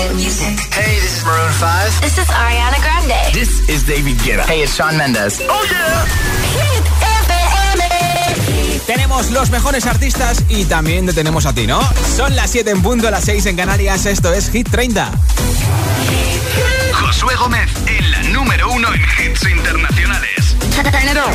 Hit music. Hey, this is Maroon 5. This is Ariana Grande. This is David Guetta. Hey, it's Shawn Mendes. Oh, yeah. Hit FM. Tenemos los mejores artistas y también te tenemos a ti, ¿no? Son las 7 en punto, las 6 en Canarias. Esto es Hit 30. Josué Gómez en la número uno en hits internacionales. Turn it on.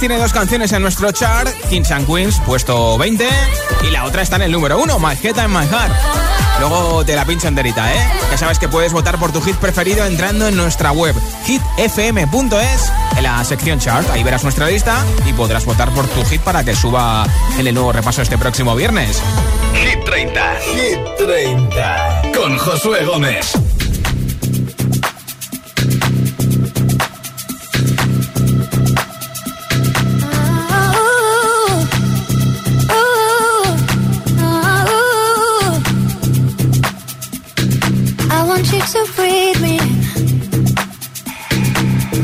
tiene dos canciones en nuestro chart: Kings and Queens, puesto 20. Y la otra está en el número 1, Majeta en My Heart. Luego te la pincho enterita, ¿eh? Ya sabes que puedes votar por tu hit preferido entrando en nuestra web hitfm.es en la sección chart. Ahí verás nuestra lista y podrás votar por tu hit para que suba en el nuevo repaso este próximo viernes. Hit 30. Hit 30. Con Josué Gómez.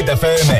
Hit FM.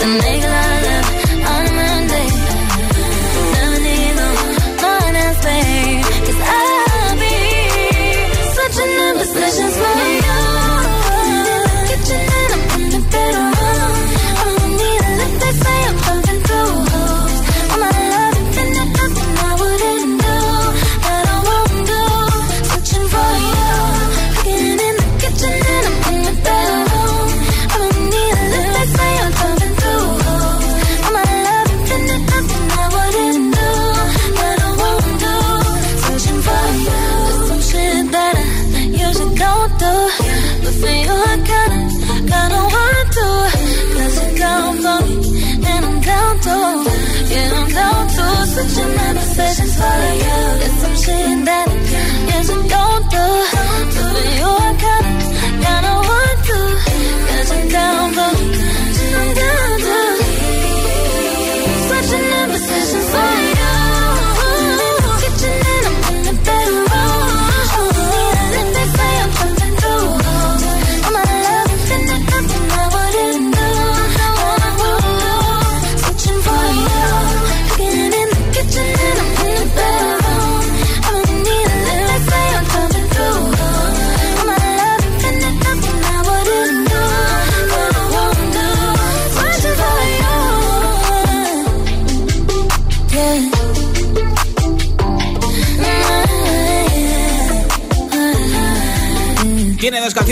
the make love on Monday.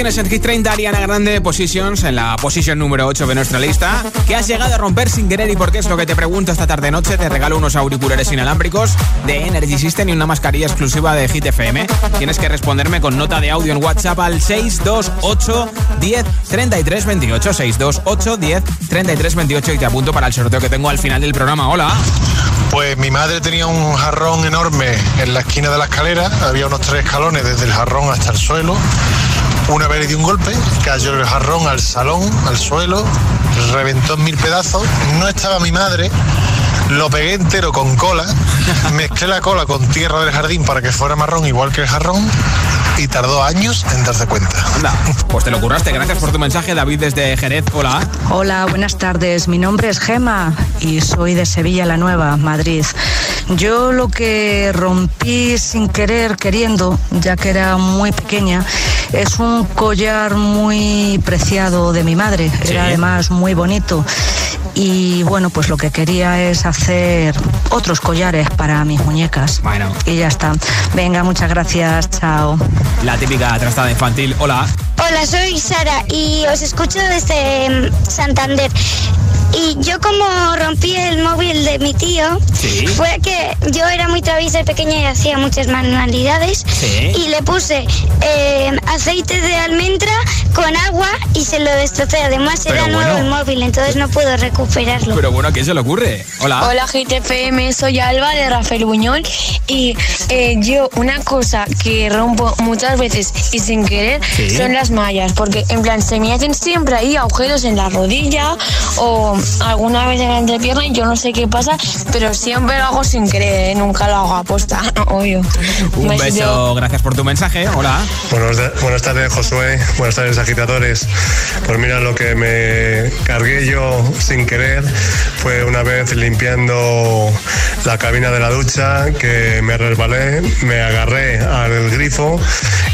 canciones en Hit 30 Ariana Grande Positions, en la posición número 8 de nuestra lista, que has llegado a romper sin querer y porque es lo que te pregunto esta tarde noche, te regalo unos auriculares inalámbricos de Energy System y una mascarilla exclusiva de Hit FM. Tienes que responderme con nota de audio en WhatsApp al 628 10 33 28 628 10 33 28 y te apunto para el sorteo que tengo al final del programa. Hola. Pues mi madre tenía un jarrón enorme en la esquina de la escalera, había unos tres escalones desde el jarrón hasta el suelo una vez le di un golpe, cayó el jarrón al salón, al suelo, reventó en mil pedazos. No estaba mi madre, lo pegué entero con cola, mezclé la cola con tierra del jardín para que fuera marrón igual que el jarrón y tardó años en darse cuenta. Anda, pues te lo curraste. Gracias por tu mensaje, David, desde Jerez. Hola. Hola, buenas tardes. Mi nombre es Gema y soy de Sevilla la Nueva, Madrid. Yo lo que rompí sin querer, queriendo, ya que era muy pequeña, es un collar muy preciado de mi madre. Era además muy bonito. Y bueno, pues lo que quería es hacer otros collares para mis muñecas. Bueno. Y ya está. Venga, muchas gracias. Chao. La típica trastada infantil. Hola. Hola, soy Sara y os escucho desde mm, Santander. Y yo como rompí el móvil de mi tío, Sí. fue que yo era muy traviesa y pequeña y hacía muchas manualidades. Sí. Y le puse eh, aceite de almendra con agua y se lo destrocé. Además Pero era nuevo bueno. el móvil, entonces no puedo recuperarlo. Pero bueno, ¿a quién se le ocurre? Hola. Hola GTFM, soy Alba de Rafael Buñol y eh, yo una cosa que rompo muchas veces y sin querer Sí. son las mallas, porque en plan se me hacen siempre ahí agujeros en la rodilla o alguna vez en la entrepierna y yo no sé qué pasa, pero siempre lo hago sin querer, ¿eh? nunca lo hago a posta, obvio. Un besito. beso, gracias por tu mensaje. Hola. Buenos buenas tardes, Josué. Buenas tardes, agitadores. Pues mira, lo que me cargué yo sin querer fue una vez limpiando la cabina de la ducha que me resbalé, me agarré al grifo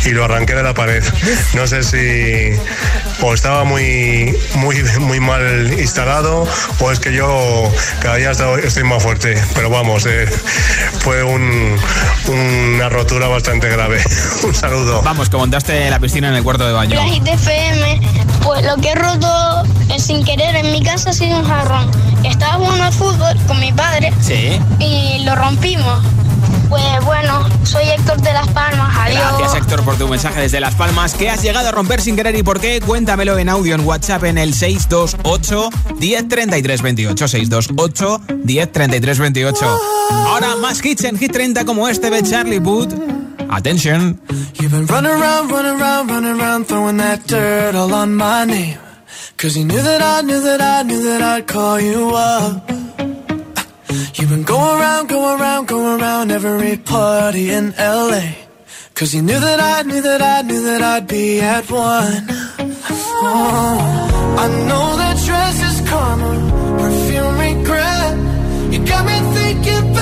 y lo arranqué de la pared. No sé si o estaba muy, muy, muy mal instalado o es que yo cada día estoy, más fuerte. Pero vamos, eh, fue un- una rotura bastante grave. Un saludo. Vamos, que montaste la piscina en el cuarto de baño. La pues lo que he roto eh, sin querer en mi casa ha sido un jarrón. Estaba jugando al fútbol con mi padre Sí. y lo rompimos. Pues bueno, soy Héctor de Las Palmas, adiós. Gracias Héctor por tu mensaje desde Las Palmas. ¿Qué has llegado a romper sin querer y por qué? Cuéntamelo en audio en WhatsApp en el 628 103328 628 103328 Ahora más hits en Hit 30 como este de Charlie Puth. Attention. You've been running around, running around, running around, throwing that dirt all on my name. Cause you knew that I knew that I knew that I'd call you up. You've been going around, going around, going around every party in LA. Cause you knew that I knew that I knew that I'd be at one. Oh, I know that dress is karma, perfume regret. You got me thinking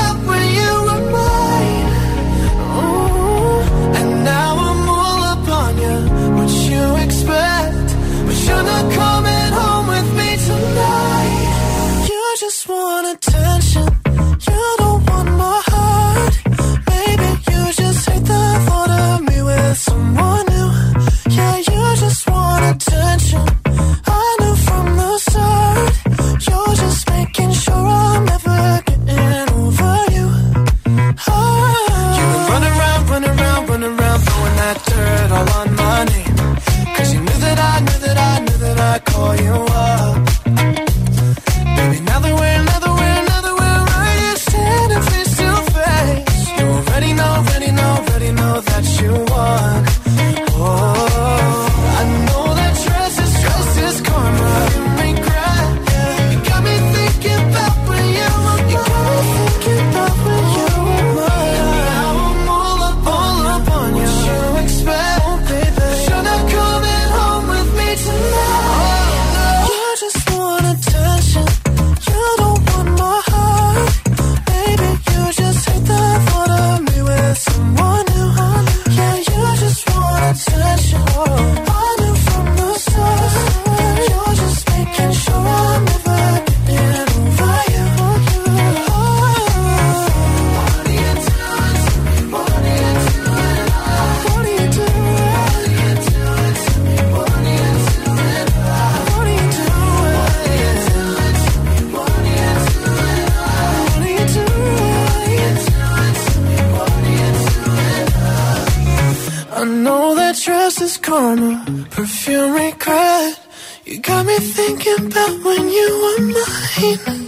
feeling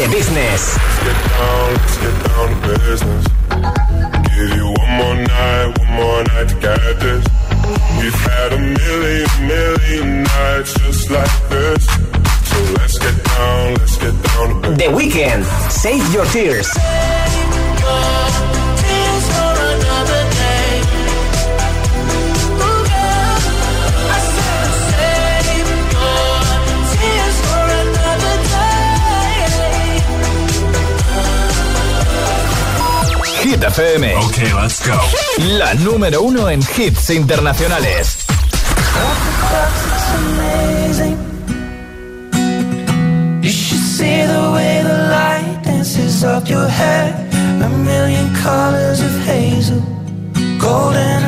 de business. La número uno en hits internacionales. You should see the way the light dances up your head. A million colors of hazel, golden.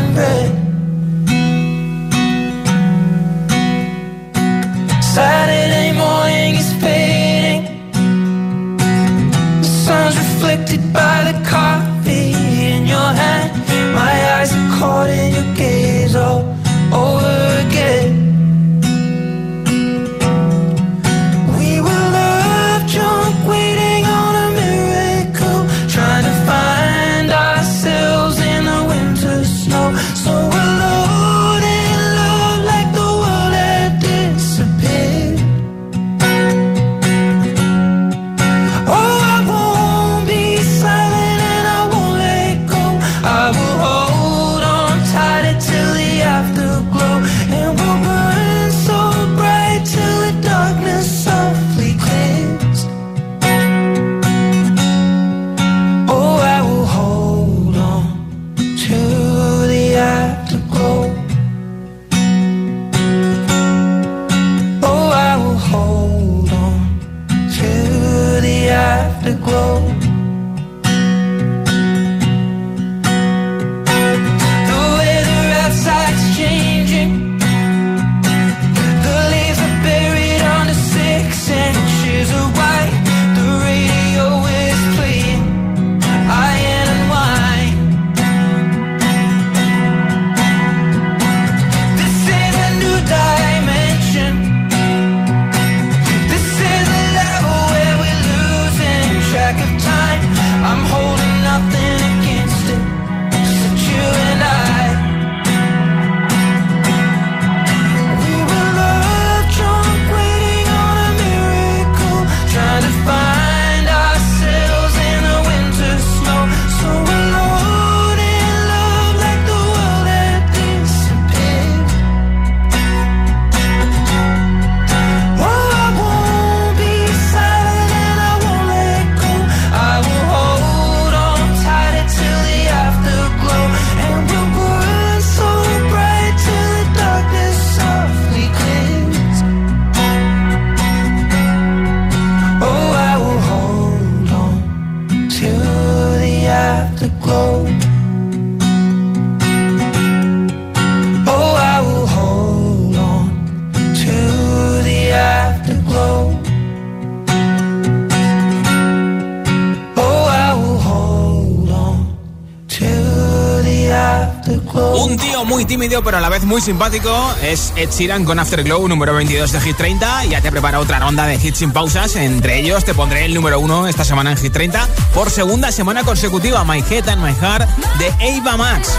Pero a la vez muy simpático es Ed Sheeran con Afterglow número 22 de Hit 30. Ya te prepara otra ronda de hits sin pausas. Entre ellos te pondré el número 1 esta semana en Hit 30 por segunda semana consecutiva My Head and My Heart de Ava Max.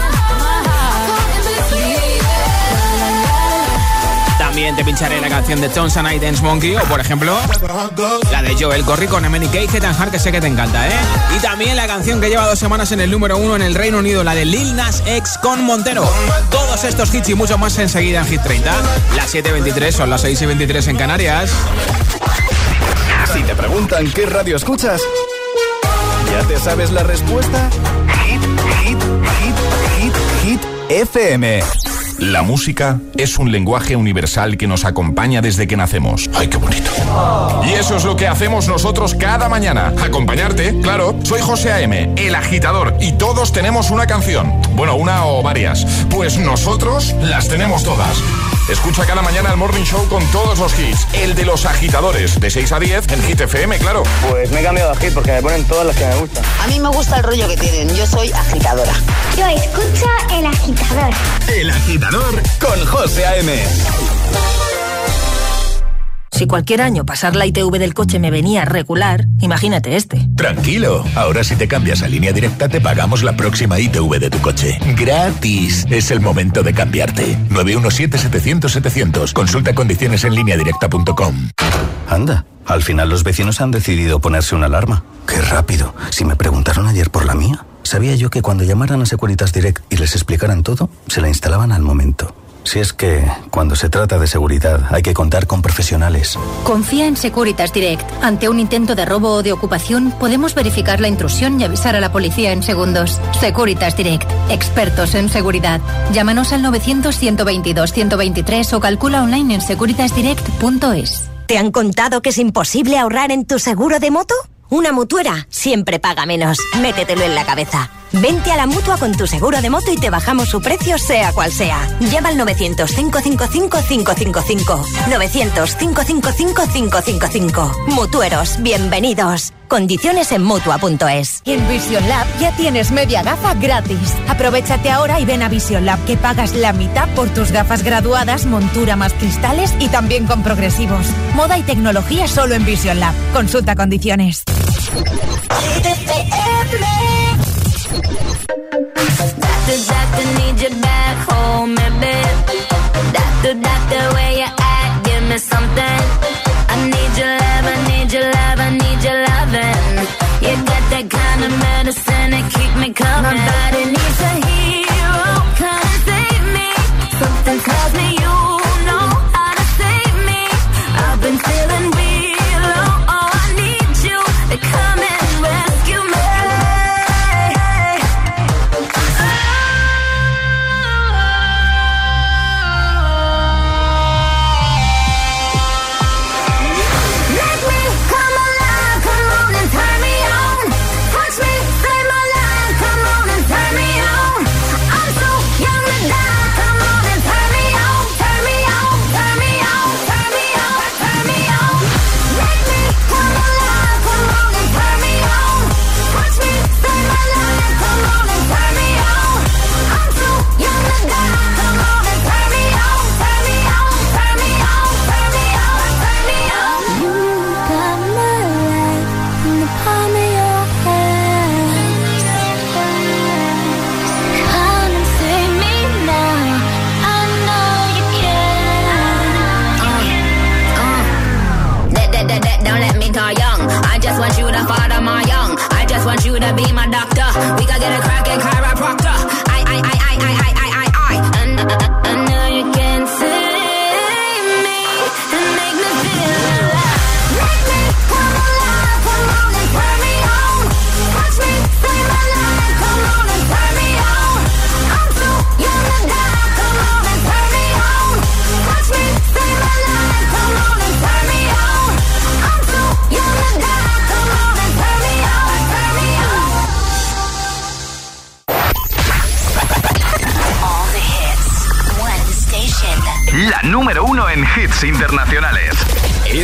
También te pincharé la canción de Tones and I Dance Monkey o, por ejemplo, la de Joel Corry con MNK Head and Heart, que sé que te encanta, ¿eh? Y también la canción que lleva dos semanas en el número uno en el Reino Unido, la de Lil Nas X con Montero. Todos estos hits y mucho más enseguida en Hit 30. Las 7.23 son las 6.23 en Canarias. Si te preguntan qué radio escuchas, ¿ya te sabes la respuesta? Hit, hit, hit, hit, hit, FM. La música es un lenguaje universal que nos acompaña desde que nacemos. ¡Ay, qué bonito! Y eso es lo que hacemos nosotros cada mañana. Acompañarte, claro. Soy José A.M., el agitador, y todos tenemos una canción. Bueno, una o varias. Pues nosotros las tenemos todas. Escucha cada mañana el Morning Show con todos los hits. El de los agitadores, de 6 a 10 en Hit FM, claro. Pues me he cambiado de hit porque me ponen todas las que me gustan. A mí me gusta el rollo que tienen. Yo soy agitadora. Yo escucho el agitador. El agitador con José A.M. Si cualquier año pasar la ITV del coche me venía regular, imagínate este. Tranquilo, ahora si te cambias a línea directa te pagamos la próxima ITV de tu coche. Gratis. Es el momento de cambiarte. 917-700-700. Consulta condiciones en línea directa.com. Anda, al final los vecinos han decidido ponerse una alarma. Qué rápido. Si me preguntaron ayer por la mía, sabía yo que cuando llamaran a Securitas Direct y les explicaran todo, se la instalaban al momento. Si es que, cuando se trata de seguridad, hay que contar con profesionales. Confía en Securitas Direct. Ante un intento de robo o de ocupación, podemos verificar la intrusión y avisar a la policía en segundos. Securitas Direct. Expertos en seguridad. Llámanos al 900-122-123 o calcula online en securitasdirect.es. ¿Te han contado que es imposible ahorrar en tu seguro de moto? Una mutuera siempre paga menos. Métetelo en la cabeza. Vente a la mutua con tu seguro de moto y te bajamos su precio, sea cual sea. Llama al 900-555-555. 900-555-555. Mutueros, bienvenidos. Condiciones en mutua.es. En Vision Lab ya tienes media gafa gratis. Aprovechate ahora y ven a Vision Lab que pagas la mitad por tus gafas graduadas, montura más cristales y también con progresivos. Moda y tecnología solo en Vision Lab. Consulta condiciones. Doctor, doctor, need you back home, baby. Doctor, doctor, where you at? Give me something. I need your love, I need your love, I need your loving. You got that kind of medicine that keep me coming. My body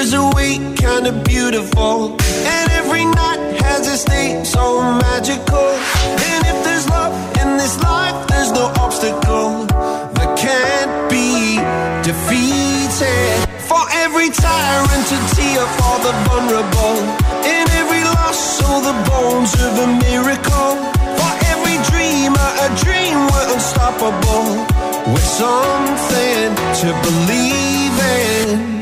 There's a way, kinda beautiful. And every night has its day, so magical. And if there's love in this life, there's no obstacle that can't be defeated. For every tyrant to tear for the vulnerable. In every loss, all the bones of a miracle. For every dreamer, a dream we're unstoppable. With something to believe in.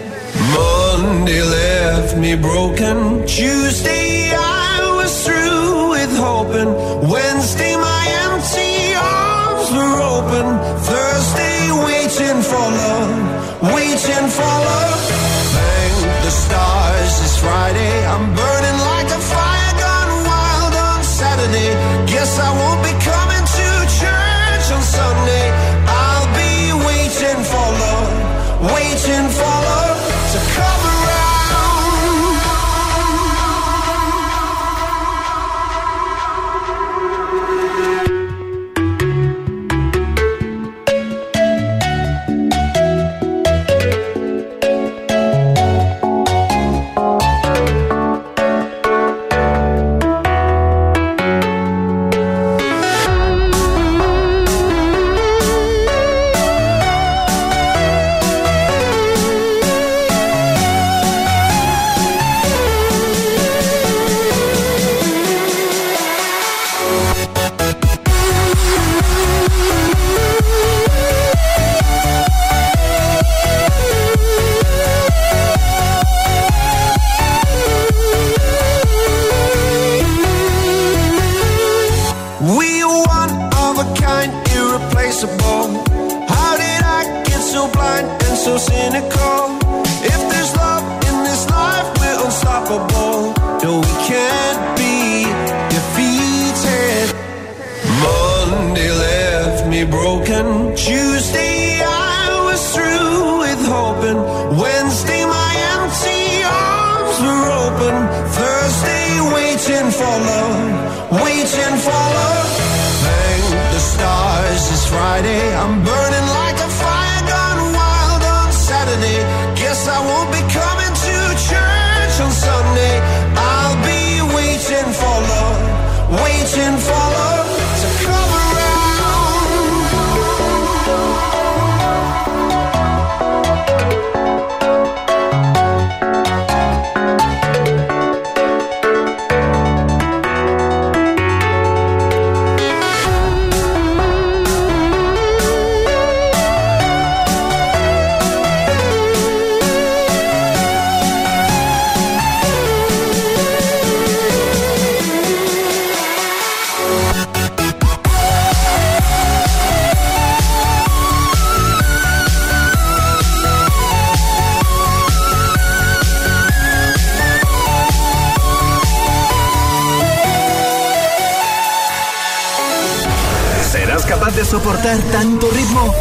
Monday left me broken. Tuesday I was through with hoping. Wednesday my empty arms were open. Thursday waiting for love, waiting for love. Thank the stars it's Friday. I'm burning de soportar tanto ritmo?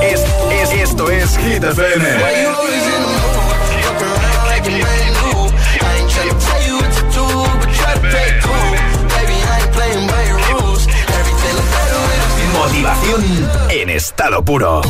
Es, es- esto es Hit FM. Motivación en estado puro.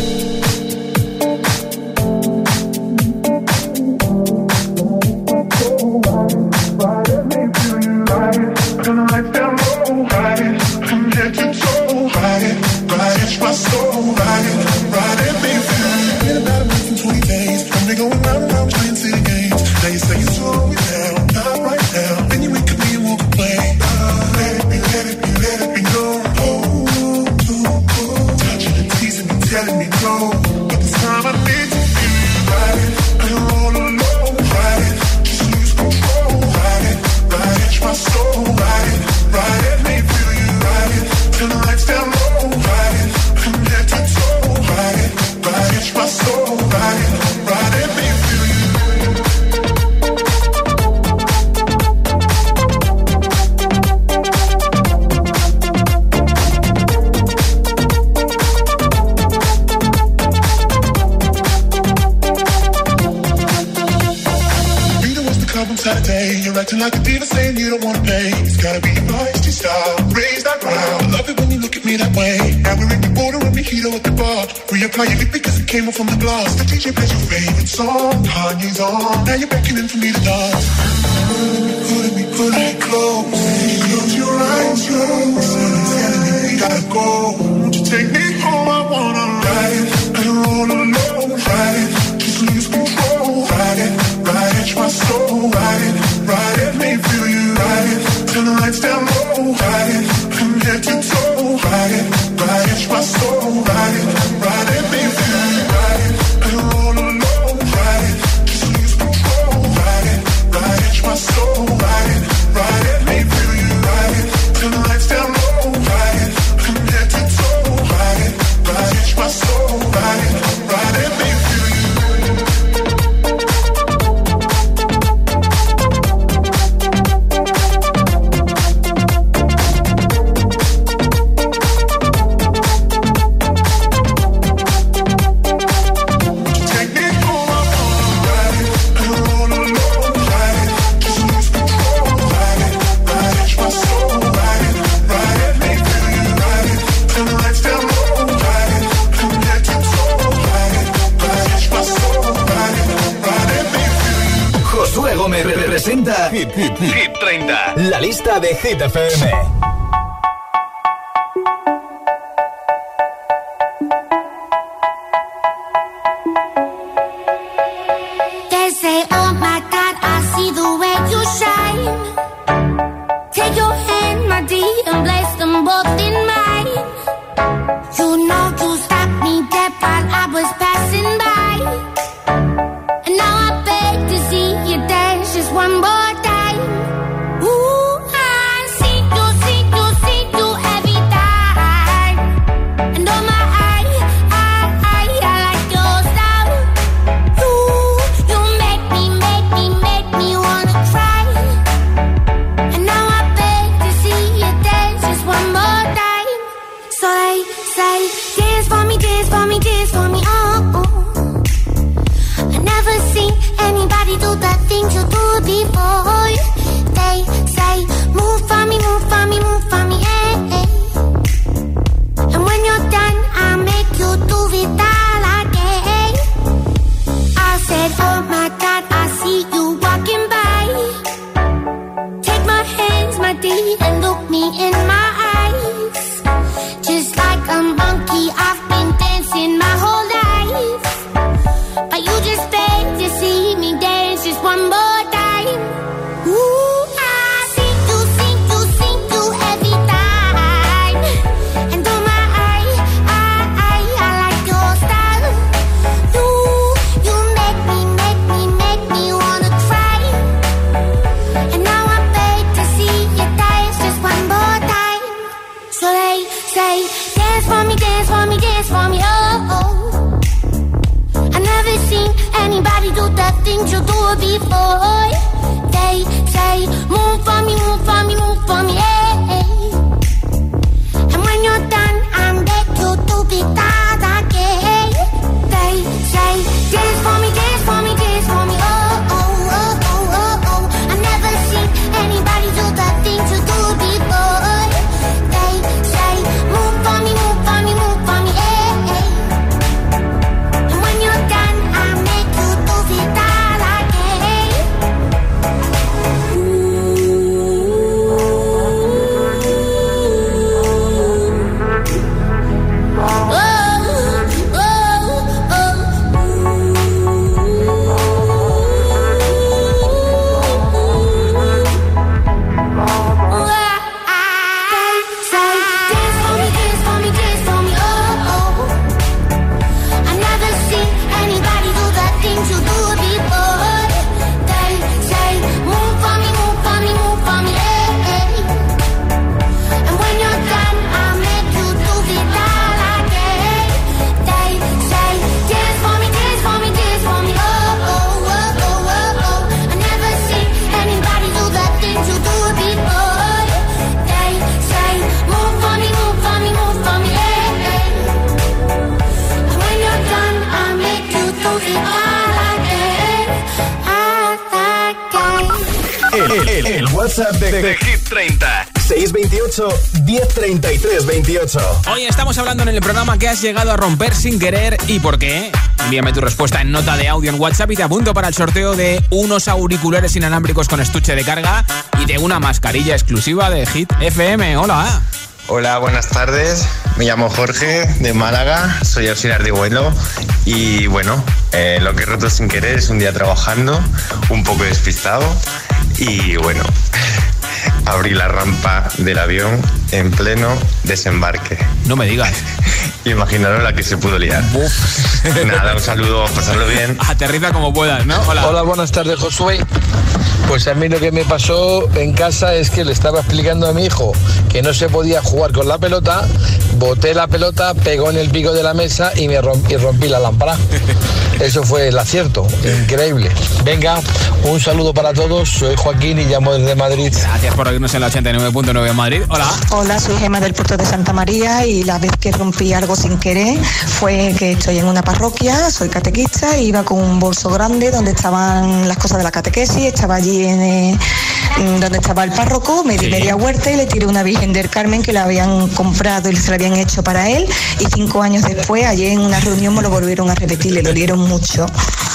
Hit FM. Programa que has llegado a romper sin querer y por qué. Envíame tu respuesta en nota de audio en WhatsApp y te apunto para el sorteo de unos auriculares inalámbricos con estuche de carga y de una mascarilla exclusiva de Hit FM. Hola. Hola, buenas tardes. Me llamo Jorge de Málaga, soy auxiliar de vuelo y bueno, eh, lo que he roto sin querer es un día trabajando, un poco despistado y bueno, abrí la rampa del avión en pleno desembarque. No me digas. Imaginaros la que se pudo liar. Nada, un saludo, pasarlo bien. Aterriza como puedas, ¿no? Hola. Hola, buenas tardes, Josué. Pues a mí lo que me pasó en casa es que le estaba explicando a mi hijo que no se podía jugar con la pelota, boté la pelota, pegó en el pico de la mesa y me rompí, y rompí la lámpara. Eso fue el acierto, increíble. Venga, un saludo para todos, soy Joaquín y llamo desde Madrid. Gracias por oírnos en la 89.9 en Madrid. Hola. Hola, soy Gema del Puerto de Santa María y la vez que rompí algo sin querer fue que estoy en una parroquia, soy catequista, iba con un bolso grande donde estaban las cosas de la catequesis, estaba allí en eh, donde estaba el párroco, me di media huerta y le tiré una Virgen del Carmen que la habían comprado y se la habían hecho para él y cinco años después, ayer en una reunión me lo volvieron a repetir, le dolieron mucho.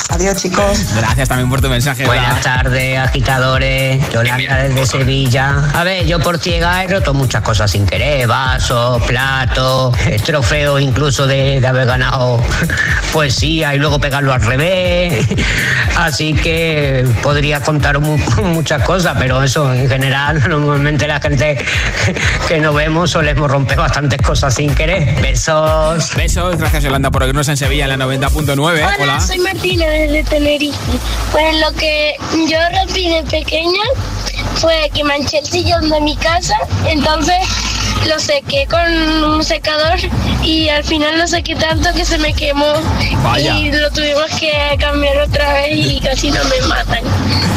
Adiós chicos. Gracias también por tu mensaje. Buenas tardes, agitadores. Yolanda desde Sevilla. A ver, yo por ciega he roto muchas cosas sin querer. Vasos, platos, trofeos incluso de, de haber ganado poesía y luego pegarlo al revés. Así que podría contar mu- muchas cosas, pero eso en general, normalmente la gente que no vemos solemos romper bastantes cosas sin querer. Besos. Besos, gracias Yolanda por oírnos en Sevilla en la 90.9. Hola, soy Martina desde Tenerife. Pues lo que yo rompí de pequeña fue que manché el sillón de mi casa, entonces lo sequé con un secador y al final lo sequé tanto que se me quemó Vaya. y lo tuvimos que cambiar otra vez y casi no me matan.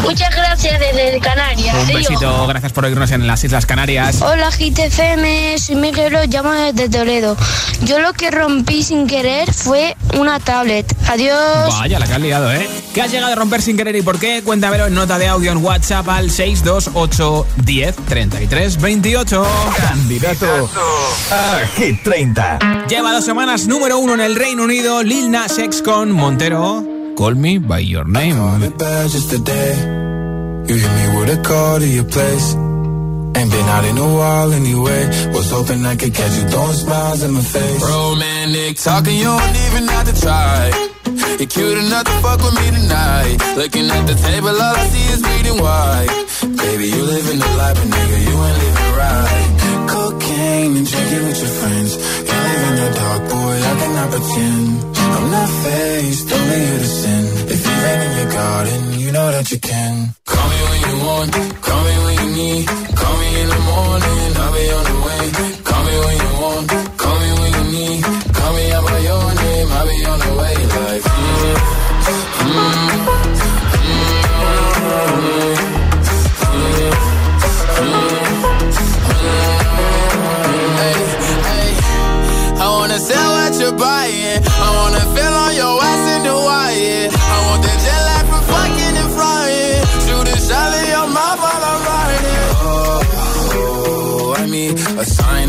Muchas gracias desde Canarias. Un Adiós. besito, gracias por oírnos en las Islas Canarias. Hola GTFM, soy Miguel, os llamo desde Toledo. Yo lo que rompí sin querer fue una tablet. Adiós. Vaya, la que has liado, ¿eh? ¿Qué has llegado a romper sin querer y por qué? Cuéntamelo en nota de audio en WhatsApp al 628 10 33 28. Candidato a Hit 30. Lleva dos semanas número uno en el Reino Unido, Lil Nas X con Montero. Call me by your name. bad just today. You hit me with a call to your place. Ain't been out in a while anyway. Was hoping I could catch you throwing smiles in my face. Romantic talking, you don't even have to try. You're cute enough to fuck with me tonight. Looking at the table, all I see is bleeding white. Baby, you living the life, but nigga, you ain't living right. And drinking with your friends. Can't live in the dark, boy, I cannot pretend. I'm not faced, only you to sin. If you rain in your garden, you know that you can. Call me when you want, call me when you need. Call me in the morning, I'll be on the way. Call me when you want, call me when you need. Call me out by your name, I'll be on the way. Like,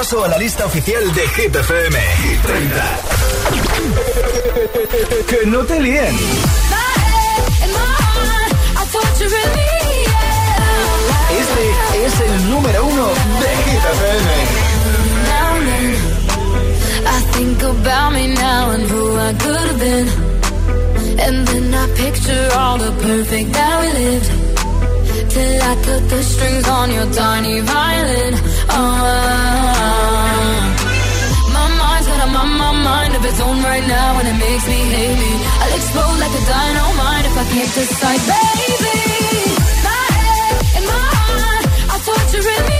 repaso a la lista oficial de Hit FM. Hit 30. que no te líen. Este es el número uno de Hit FM. I think about me now and who I could have been. And then I picture all the perfect that we lived. Till I cut the strings on your tiny violin. Oh, my mind's got a mind of its own right now, and it makes me hate me. I'll explode like a dynamite if I can't decide, baby. My head and my heart are torturing me.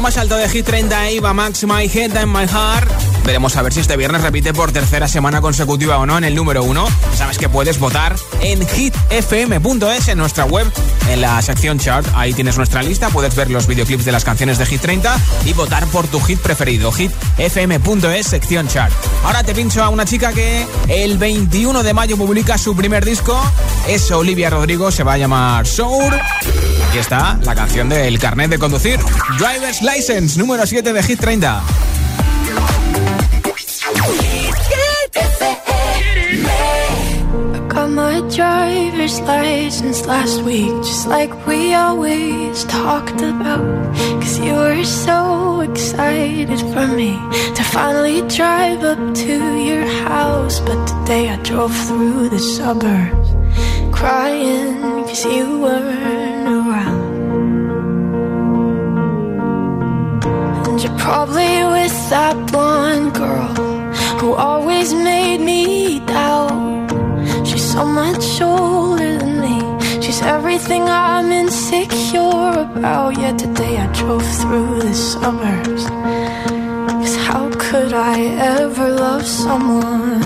Más alto de Hit 30 Eva Max My Head and My Heart. Veremos a ver si este viernes repite por tercera semana consecutiva o no en el número uno. Sabes que puedes votar en hitfm.es en nuestra web, en la sección chart. Ahí tienes nuestra lista, puedes ver los videoclips de las canciones de Hit 30 y votar por tu hit preferido. hitfm.es, sección chart. Ahora te pincho a una chica que el 21 de mayo publica su primer disco. Es Olivia Rodrigo, se va a llamar Soul. Aquí está la canción del carnet de conducir. Driver's License, número 7 de Hit 30. I got my driver's license last week, just like we always talked about. Cause you were so excited for me to finally drive up to your house. But today I drove through the suburbs crying cause you weren't probably with that blonde girl who always made me doubt. She's so much older than me. She's everything I'm insecure about. Yet today I drove through the suburbs. Cause how could I ever love someone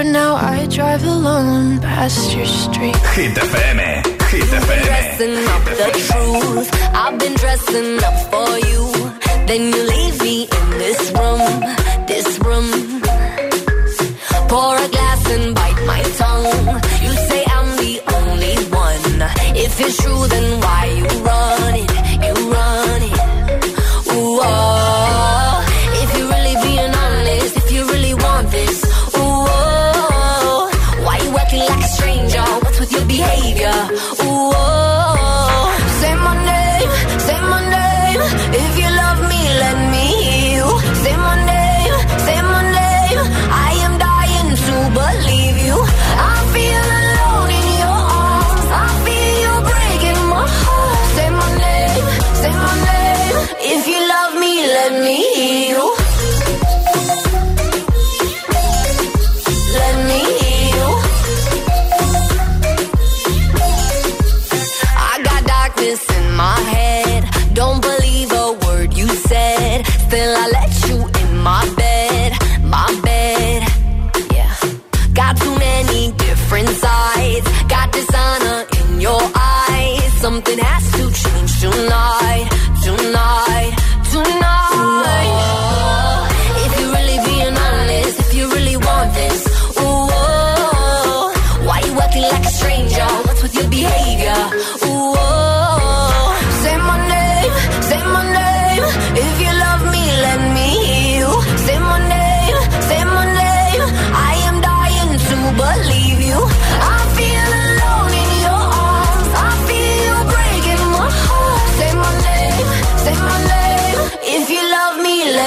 But now I drive alone past your street. Hit FM, Hit FM. Dressing up the truth. I've been dressing up for you. Then you leave me in this room, this room. Pour a glass and bite my tongue. You say I'm the only one. If it's true, then why you running. You running? Ooh. Oh.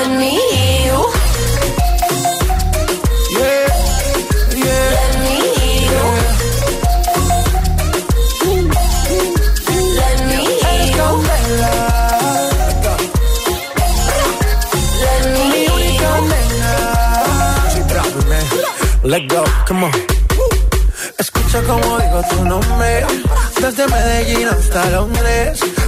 Let me hear Let me Let me. Let me go, come on. Escucha como digo tu nombre, desde Medellín hasta Londres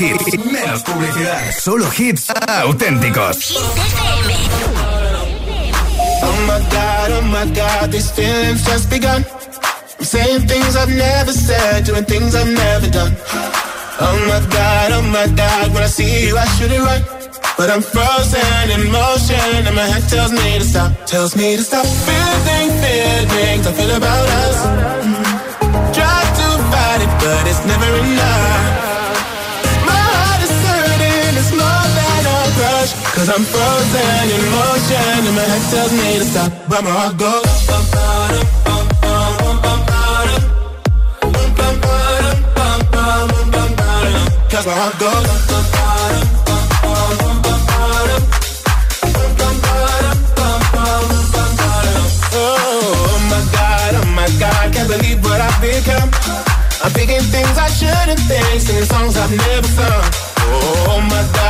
hits, menos publicidad. Solo hits auténticos. Oh my god, oh my god, these feelings just begun. I'm saying things I've never said, doing things I've never done. Oh my god, oh my god, when I see you, I should it right. But I'm frozen in motion, and my head tells me to stop, tells me to stop. Feeling, feelings I feel about us. Try to fight it, but it's never enough. Cause I'm frozen in motion, and my head tells me to stop, but my heart goes. Cause my heart goes. Oh, oh my god, oh my god, can't believe what I've become. I'm thinking things I shouldn't think, singing songs I've never sung. Oh, oh my god,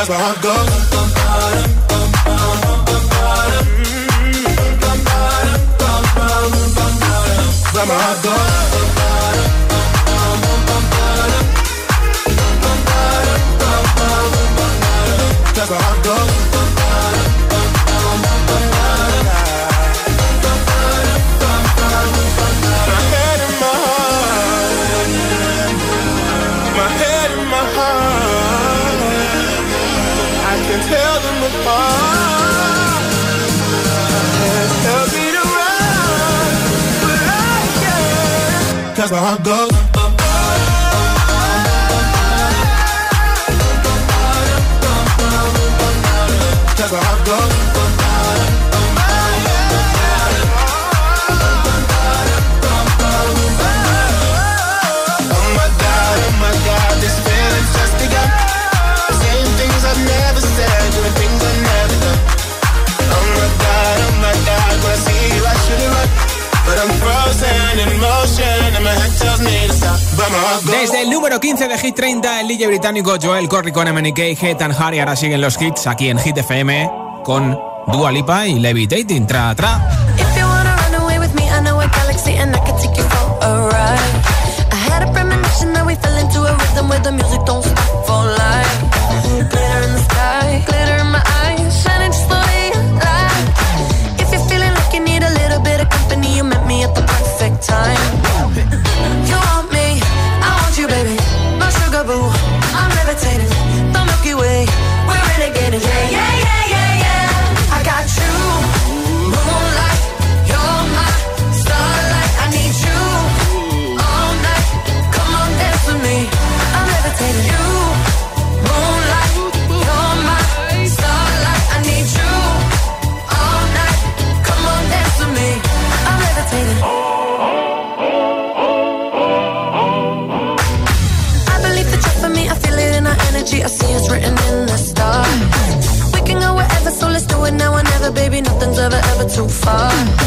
But my heart goes. Run, but I. número 15 de Hit 30, el DJ británico Joel Corry con MNK, Head and Harry. Ahora siguen los hits aquí en Hit FM con Dua Lipa y Levitating. Tra, tra. fun